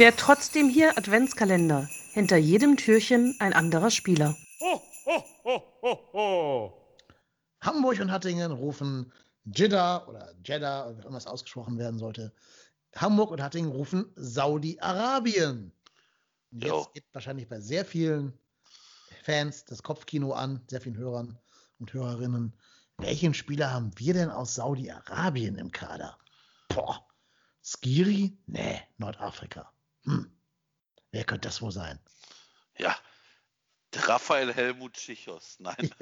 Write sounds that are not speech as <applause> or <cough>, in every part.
Wer trotzdem hier Adventskalender. Hinter jedem Türchen ein anderer Spieler. Ho, ho, ho, ho, ho. Hamburg und Hattingen rufen Jeddah oder Jeddah, wie immer es ausgesprochen werden sollte. Hamburg und Hattingen rufen Saudi-Arabien. Und Jo. Jetzt geht wahrscheinlich bei sehr vielen Fans das Kopfkino an, sehr vielen Hörern und Hörerinnen. Welchen Spieler haben wir denn aus Saudi-Arabien im Kader? Boah, Skiri? Nee, Nordafrika. Hm. Wer könnte das wohl sein? Ja. Raphael Helmut Schichos. Nein. <laughs>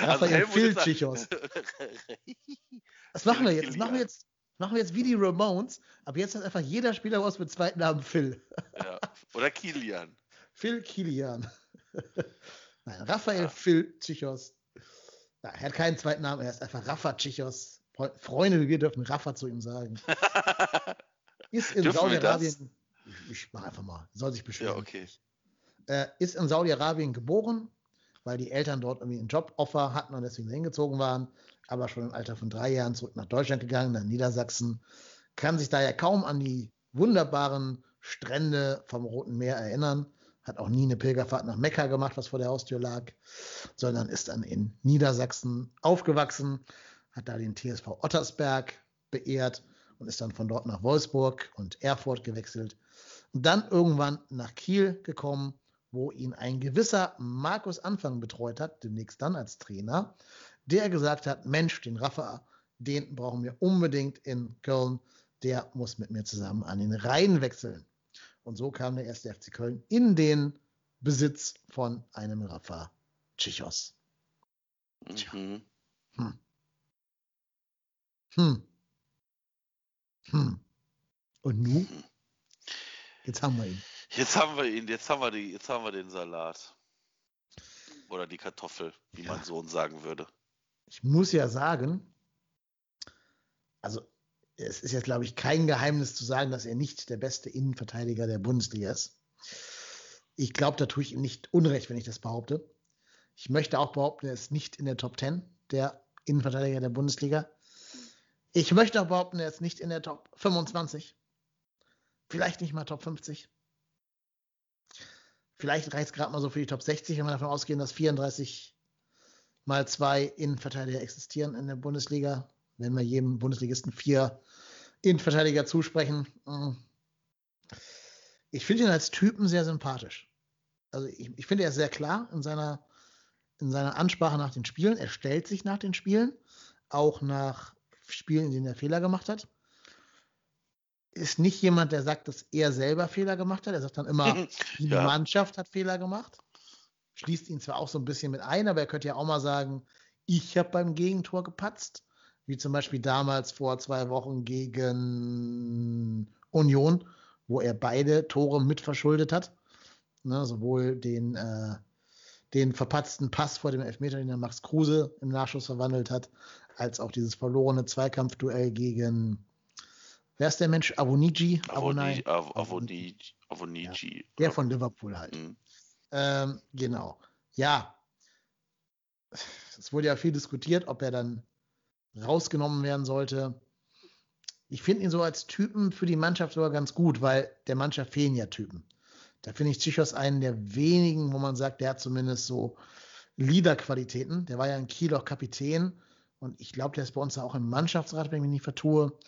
Raphael Helmut Phil ist ein- Schichos. <laughs> Was machen wir jetzt? Das machen wir jetzt, machen wir jetzt wie die Ramones. Ab jetzt hat einfach jeder Spieler was mit zweiten Namen Phil. ja. Oder Kilian. Phil Kilian. <laughs> Nein, Raphael Phil Chichos. Ja, er hat keinen zweiten Namen, er ist einfach Rafa Chichos. Fre- Freunde wie wir dürfen Rafa zu ihm sagen. Ist in? Saudi-Arabien. Ich, ich mach einfach mal, soll sich beschweren. Ja, okay. äh, ist in Saudi-Arabien geboren, weil die Eltern dort irgendwie einen Joboffer hatten und deswegen hingezogen waren, aber schon im Alter von drei Jahren zurück nach Deutschland gegangen, nach Niedersachsen, kann sich daher kaum an die wunderbaren Strände vom Roten Meer erinnern, hat auch nie eine Pilgerfahrt nach Mekka gemacht, was vor der Haustür lag, sondern ist dann in Niedersachsen aufgewachsen, hat da den TSV Ottersberg beehrt und ist dann von dort nach Wolfsburg und Erfurt gewechselt und dann irgendwann nach Kiel gekommen, wo ihn ein gewisser Markus Anfang betreut hat, demnächst dann als Trainer, der gesagt hat, Mensch, den Rafa, den brauchen wir unbedingt in Köln, der muss mit mir zusammen an den Rhein wechseln. Und so kam der erste FC Köln in den Besitz von einem Rafa Chichos. Mhm. Hm. Hm. Hm. Und nu? Jetzt haben wir ihn. Jetzt haben wir ihn, jetzt haben wir, die, jetzt haben wir den Salat. Oder die Kartoffel, wie Ja. mein Sohn sagen würde. Ich muss ja sagen, also es ist jetzt, glaube ich, kein Geheimnis zu sagen, dass er nicht der beste Innenverteidiger der Bundesliga ist. Ich glaube, da tue ich ihm nicht Unrecht, wenn ich das behaupte. Ich möchte auch behaupten, er ist nicht in der Top 10 der Innenverteidiger der Bundesliga. Ich möchte auch behaupten, er ist nicht in der Top 25. Vielleicht nicht mal Top 50. Vielleicht reicht es gerade mal so für die Top 60, wenn wir davon ausgehen, dass 34 mal zwei Innenverteidiger existieren in der Bundesliga. Wenn wir jedem Bundesligisten vier Innenverteidiger zusprechen. mm. Ich finde ihn als Typen sehr sympathisch. Also ich, ich finde, er ist sehr klar in seiner, in seiner Ansprache nach den Spielen. Er stellt sich nach den Spielen, auch nach Spielen, in denen er Fehler gemacht hat. Ist nicht jemand, der sagt, dass er selber Fehler gemacht hat. Er sagt dann immer, <laughs> die Ja. Mannschaft hat Fehler gemacht. Schließt ihn zwar auch so ein bisschen mit ein, aber er könnte ja auch mal sagen, ich habe beim Gegentor gepatzt. Wie zum Beispiel damals vor zwei Wochen gegen Union, wo er beide Tore mitverschuldet hat. Ne, sowohl den, äh, den verpatzten Pass vor dem Elfmeter, den der Max Kruse im Nachschuss verwandelt hat, als auch dieses verlorene Zweikampfduell gegen, wer ist der Mensch? Avoniji? Avonai? Avoni- Av- Avoniji. Avoniji. Der von Liverpool halt. Mhm. Ähm, genau. Ja. Es wurde ja viel diskutiert, ob er dann rausgenommen werden sollte. Ich finde ihn so als Typen für die Mannschaft sogar ganz gut, weil der Mannschaft fehlen ja Typen. Da finde ich Zichos einen der wenigen, wo man sagt, der hat zumindest so Leader-Qualitäten. Der war ja in Kiel auch Kapitän und ich glaube, der ist bei uns auch im Mannschaftsrat, wenn ich mich nicht vertue.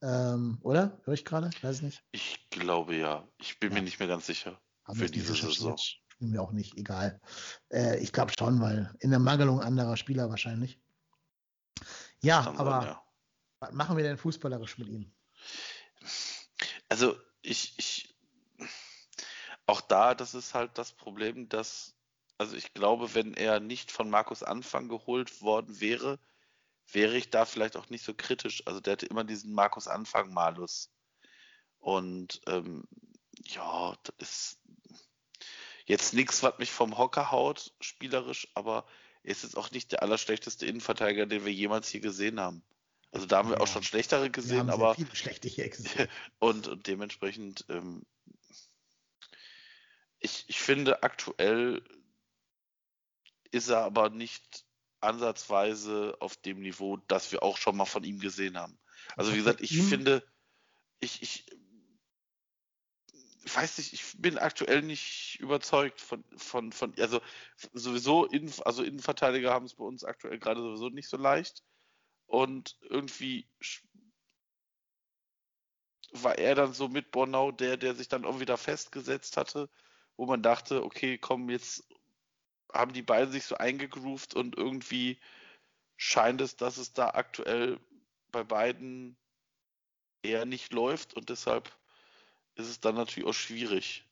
Ähm, oder? Höre ich gerade? Weiß ich nicht. Ich glaube ja. Ich bin Ja. mir nicht mehr ganz sicher. Haben Für diese Saison. Spielen wir auch nicht, egal. Äh, ich glaube schon, weil in der Mangelung anderer Spieler wahrscheinlich. Ja, Kann aber sein, ja. was machen wir denn fußballerisch mit ihm? Also ich, ich, auch da, das ist halt das Problem, dass, also ich glaube, wenn er nicht von Markus Anfang geholt worden wäre, wäre ich da vielleicht auch nicht so kritisch. Also der hatte immer diesen Markus Anfang Malus. Und ähm, ja, das ist jetzt nichts, was mich vom Hocker haut, spielerisch, aber er ist jetzt auch nicht der allerschlechteste Innenverteidiger, den wir jemals hier gesehen haben. Also da haben wir Ja. auch schon schlechtere gesehen, aber viele schlechte hier existiert. <laughs> und, und dementsprechend, ähm, ich, ich finde, aktuell ist er aber nicht ansatzweise auf dem Niveau, das wir auch schon mal von ihm gesehen haben. Also wie hat gesagt, ich finde, ich, ich, weiß nicht, ich bin aktuell nicht überzeugt von, von, von also sowieso, Innen, also Innenverteidiger haben es bei uns aktuell gerade sowieso nicht so leicht. Und irgendwie war er dann so mit Bornau der, der sich dann auch wieder festgesetzt hatte, wo man dachte, okay, komm, jetzt haben die beiden sich so eingegroovt und irgendwie scheint es, dass es da aktuell bei beiden eher nicht läuft und deshalb ist es dann natürlich auch schwierig.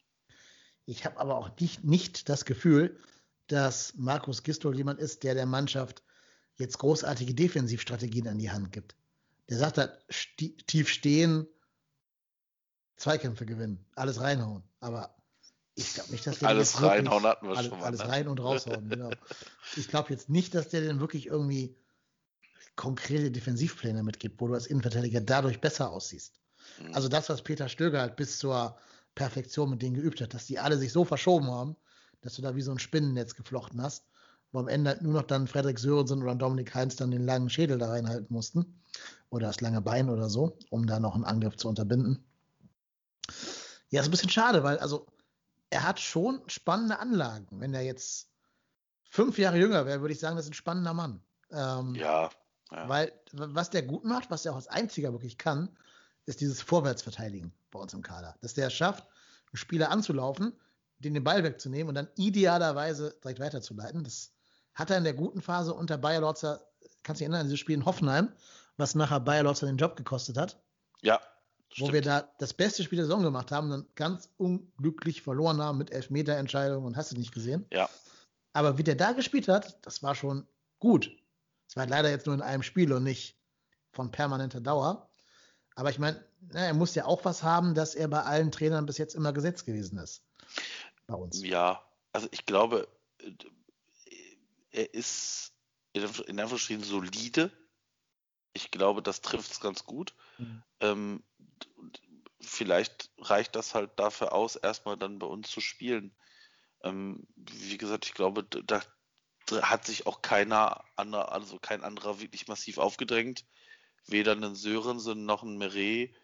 Ich habe aber auch nicht, nicht das Gefühl, dass Markus Gistol jemand ist, der der Mannschaft jetzt großartige Defensivstrategien an die Hand gibt. Der sagt halt, tief stehen, Zweikämpfe gewinnen, alles reinhauen. Aber ich glaube nicht, dass der alles reinhauen hatten wir alles, schon mal. Alles ne? rein und raushauen, genau. Ich glaube jetzt nicht, dass der denn wirklich irgendwie konkrete Defensivpläne mitgibt, wo du als Innenverteidiger dadurch besser aussiehst. Mhm. Also das, was Peter Stöger halt bis zur Perfektion mit denen geübt hat, dass die alle sich so verschoben haben, dass du da wie so ein Spinnennetz geflochten hast, wo am Ende halt nur noch dann Frederik Sörensen oder Dominik Heinz dann den langen Schädel da reinhalten mussten. Oder das lange Bein oder so, um da noch einen Angriff zu unterbinden. Ja, ist ein bisschen schade, weil also er hat schon spannende Anlagen. Wenn er jetzt fünf Jahre jünger wäre, würde ich sagen, das ist ein spannender Mann. Ähm, ja, ja. Weil was der gut macht, was er auch als einziger wirklich kann, ist dieses Vorwärtsverteidigen bei uns im Kader. Dass der es schafft, einen Spieler anzulaufen, den den Ball wegzunehmen und dann idealerweise direkt weiterzuleiten. Das hat er in der guten Phase unter Bayer Lorzer, kannst du dich erinnern, dieses Spiel in Hoffenheim, was nachher Bayer Lorzer den Job gekostet hat. Wo wir da das beste Spiel der Saison gemacht haben, und dann ganz unglücklich verloren haben mit Elfmeterentscheidungen und hast du nicht gesehen. Ja. Aber wie der da gespielt hat, das war schon gut. Es war leider jetzt nur in einem Spiel und nicht von permanenter Dauer. Aber ich meine, er muss ja auch was haben, dass er bei allen Trainern bis jetzt immer gesetzt gewesen ist. Bei uns. Ja, also ich glaube, er ist in Anführungsstrichen solide. Ich glaube, das trifft es ganz gut. Mhm. Ähm, vielleicht reicht das halt dafür aus, erstmal dann bei uns zu spielen. Ähm, wie gesagt, ich glaube, da, hat sich auch keiner anderer, also kein anderer wirklich massiv aufgedrängt. Weder ein Sörensen noch ein Meret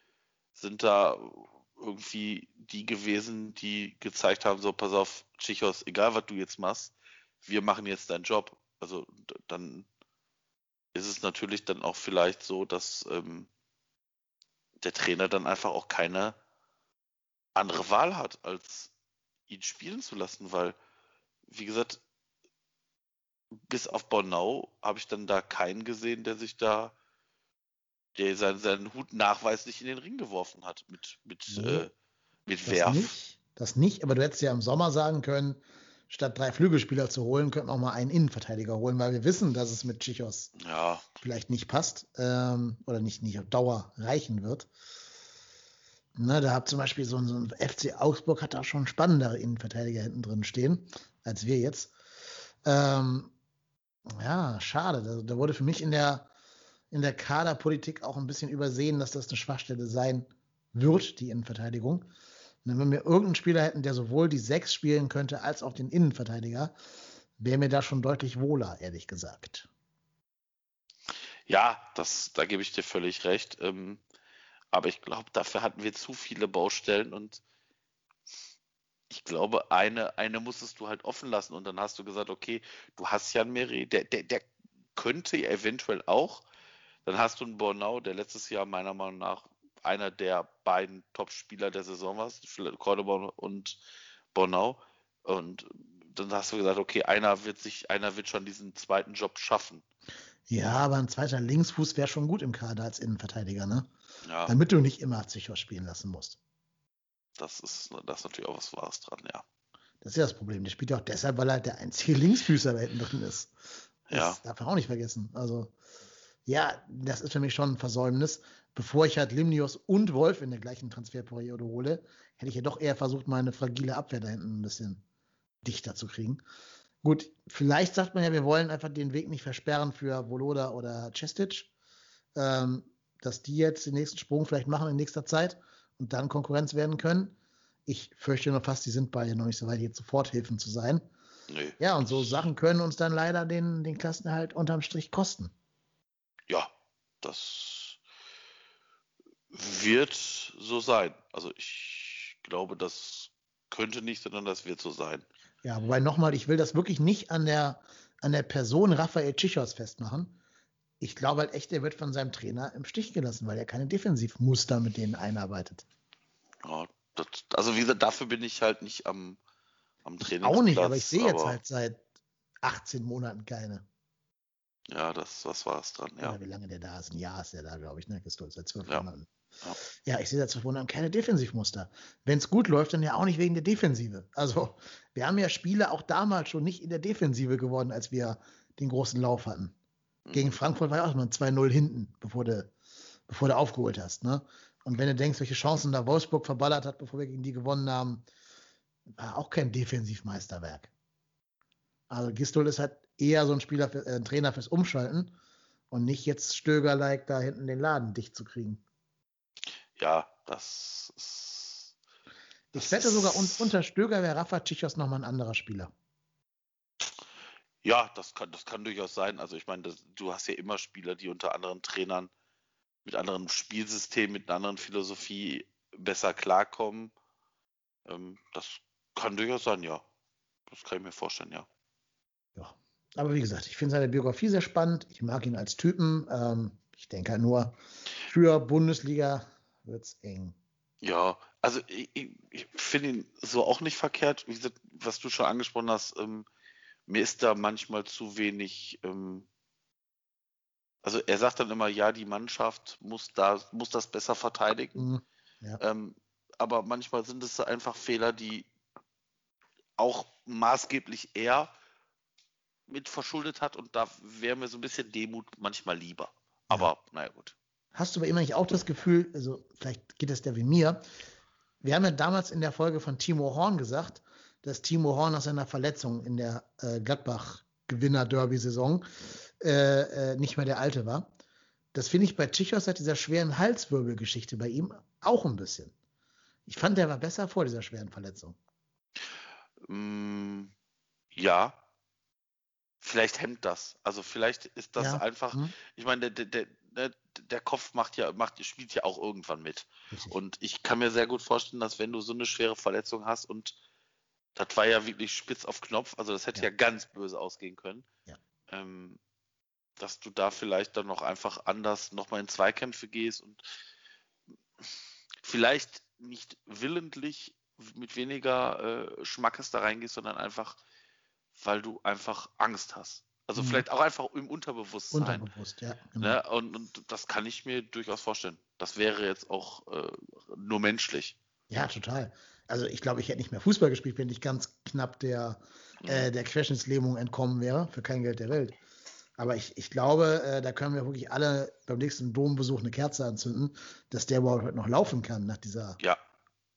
sind da irgendwie die gewesen, die gezeigt haben, so pass auf, Chichos, egal was du jetzt machst, wir machen jetzt deinen Job. Also dann ist es natürlich dann auch vielleicht so, dass ähm, der Trainer dann einfach auch keine andere Wahl hat, als ihn spielen zu lassen, weil, wie gesagt, bis auf Bornau habe ich dann da keinen gesehen, der sich da, der seinen, seinen Hut nachweislich in den Ring geworfen hat mit, mit, nee, äh, mit das Werf. Nicht, das nicht, aber du hättest ja im Sommer sagen können, statt drei Flügelspieler zu holen, könnten wir auch mal einen Innenverteidiger holen, weil wir wissen, dass es mit Chichos ja. vielleicht nicht passt ähm, oder nicht, nicht auf Dauer reichen wird. Ne, da hat zum Beispiel so ein, so ein FC Augsburg hat da schon spannendere Innenverteidiger hinten drin stehen, als wir jetzt. Ähm, ja, schade. Da, da, wurde für mich in der, in der Kaderpolitik auch ein bisschen übersehen, dass das eine Schwachstelle sein wird, die Innenverteidigung. Wenn wir irgendeinen Spieler hätten, der sowohl die Sechs spielen könnte, als auch den Innenverteidiger, wäre mir da schon deutlich wohler, ehrlich gesagt. Ja, das, da gebe ich dir völlig recht. Ähm, aber ich glaube, dafür hatten wir zu viele Baustellen und ich glaube, eine, eine musstest du halt offen lassen und dann hast du gesagt, okay, du hast Jan Meri, der, der, der könnte ja eventuell auch. Dann hast du einen Bornau, der letztes Jahr meiner Meinung nach einer der beiden Top-Spieler der Saison war, Cordoba und Bornau. Und dann hast du gesagt, okay, einer wird sich, einer wird schon diesen zweiten Job schaffen. Ja, aber ein zweiter Linksfuß wäre schon gut im Kader als Innenverteidiger, ne? Ja. Damit du nicht immer Zichos spielen lassen musst. Das ist, das ist natürlich auch was Wahres dran, ja. Das ist ja das Problem. Der spielt ja auch deshalb, weil er der einzige <laughs> Linksfüßer da hinten drin ist. Das ja. darf man auch nicht vergessen. Also, ja, das ist für mich schon ein Versäumnis. Bevor ich halt Limnios und Wolf in der gleichen Transferperiode hole, hätte ich ja doch eher versucht, meine fragile Abwehr da hinten ein bisschen dichter zu kriegen. Gut, vielleicht sagt man ja, wir wollen einfach den Weg nicht versperren für Voloda oder Cestic, ähm, dass die jetzt den nächsten Sprung vielleicht machen in nächster Zeit und dann Konkurrenz werden können. Ich fürchte nur fast, die sind beide noch nicht so weit, jetzt Soforthilfen zu sein. Nee. Ja, und so Sachen können uns dann leider den, den Klassenerhalt unterm Strich kosten. Ja, das wird so sein. Also ich glaube, das könnte nicht, sondern das wird so sein. Ja, wobei nochmal, ich will das wirklich nicht an der, an der Person Raphael Tschichos festmachen. Ich glaube halt echt, er wird von seinem Trainer im Stich gelassen, weil er keine Defensivmuster mit denen einarbeitet. Ja, das, also wie gesagt, dafür bin ich halt nicht am, am Trainingsplatz. Auch nicht, aber ich sehe jetzt halt seit 18 Monaten keine. Ja, das, das war es dran, ja. Oder wie lange der da ist? Ein Jahr ist der da, glaube ich, ne? Christoph, seit zwölf Ja. Monaten. Ja. Ja, ich sehe seit zwölf Monaten keine Defensivmuster. Wenn es gut läuft, dann ja auch nicht wegen der Defensive. Also, wir haben ja Spiele auch damals schon nicht in der Defensive gewonnen, als wir den großen Lauf hatten. Gegen Mhm. Frankfurt war ja auch mal 2-0 hinten, bevor du, bevor du aufgeholt hast. Ne? Und wenn du denkst, welche Chancen da Wolfsburg verballert hat, bevor wir gegen die gewonnen haben, war auch kein Defensivmeisterwerk. Also Gistol ist halt eher so ein Spieler, für, äh, ein Trainer fürs Umschalten und nicht jetzt Stöger-like da hinten den Laden dicht zu kriegen. Ja, das ist. Ich das wette sogar, un unter Stöger wäre Rafa Tschichos nochmal ein anderer Spieler. Ja, das kann, das kann durchaus sein. Also ich meine, das, du hast ja immer Spieler, die unter anderen Trainern mit anderen Spielsystemen, mit einer anderen Philosophie besser klarkommen. Ähm, das kann durchaus sein, ja. Das kann ich mir vorstellen, ja. Ja. Aber wie gesagt, ich finde seine Biografie sehr spannend. Ich mag ihn als Typen. Ähm, ich denke halt nur, für Bundesliga wird es eng. Ja, also ich, ich, finde ihn so auch nicht verkehrt. Wie gesagt, was du schon angesprochen hast, ähm, mir ist da manchmal zu wenig. Ähm, also er sagt dann immer, ja, die Mannschaft muss da, muss das besser verteidigen. Mhm. Ähm, aber manchmal sind es einfach Fehler, die auch maßgeblich er mit verschuldet hat und da wäre mir so ein bisschen Demut manchmal lieber. Aber naja gut. Hast du bei ihm eigentlich auch das Gefühl, also vielleicht geht es der wie mir, wir haben ja damals in der Folge von Timo Horn gesagt, dass Timo Horn nach seiner Verletzung in der äh, Gladbach-Gewinner-Derby-Saison äh, äh, nicht mehr der Alte war. Das finde ich bei Tschichos seit dieser schweren Halswirbelgeschichte bei ihm auch ein bisschen. Ich fand, der war besser vor dieser schweren Verletzung. Mm, ja, vielleicht hemmt das. Also vielleicht ist das Ja, einfach, hm, ich meine, der, der, der, der Kopf macht ja, macht, spielt ja auch irgendwann mit. richtig. Und ich kann mir sehr gut vorstellen, dass wenn du so eine schwere Verletzung hast und das war ja wirklich spitz auf Knopf, also das hätte ja, Ja. ganz böse ausgehen können, Ja. ähm, dass du da vielleicht dann noch einfach anders nochmal in Zweikämpfe gehst und vielleicht nicht willentlich mit weniger äh, Schmackes da reingehst, sondern einfach, weil du einfach Angst hast. Also Mhm. vielleicht auch einfach im Unterbewusstsein. Unterbewusst, ja. Genau. Ne? Und, und das kann ich mir durchaus vorstellen. Das wäre jetzt auch äh, nur menschlich. Ja, total. Also ich glaube, ich hätte nicht mehr Fußball gespielt, wenn ich ganz knapp der, äh, der Querschnittslähmung entkommen wäre, für kein Geld der Welt. Aber ich, ich glaube, äh, da können wir wirklich alle beim nächsten Dombesuch eine Kerze anzünden, dass der überhaupt heute noch laufen kann nach dieser Ja,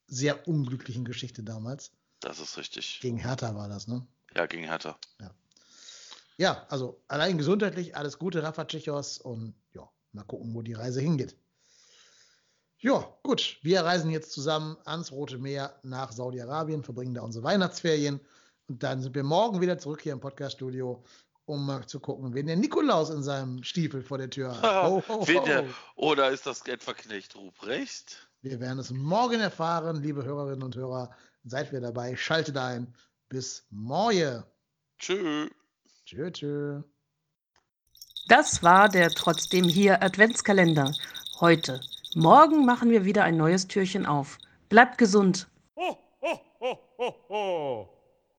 sehr unglücklichen Geschichte damals. das ist richtig. Gegen Hertha war das, ne? Ja, gegen Hertha. Ja, also allein gesundheitlich alles Gute, Rafa Tschichos und ja, mal gucken, wo die Reise hingeht. Ja, gut. Wir reisen jetzt zusammen ans Rote Meer nach Saudi-Arabien, verbringen da unsere Weihnachtsferien und dann sind wir morgen wieder zurück hier im Podcaststudio, um mal zu gucken, wen der Nikolaus in seinem Stiefel vor der Tür hat. Wen ho. der, oder ist das etwa Knecht Ruprecht? Wir werden es morgen erfahren, liebe Hörerinnen und Hörer. Seid wir dabei, schaltet ein. Bis morgen. Tschö. Tschö, tschö. Das war der Trotzdem hier Adventskalender. Heute. Morgen machen wir wieder ein neues Türchen auf. Bleibt gesund. Ho, ho, ho, ho, ho.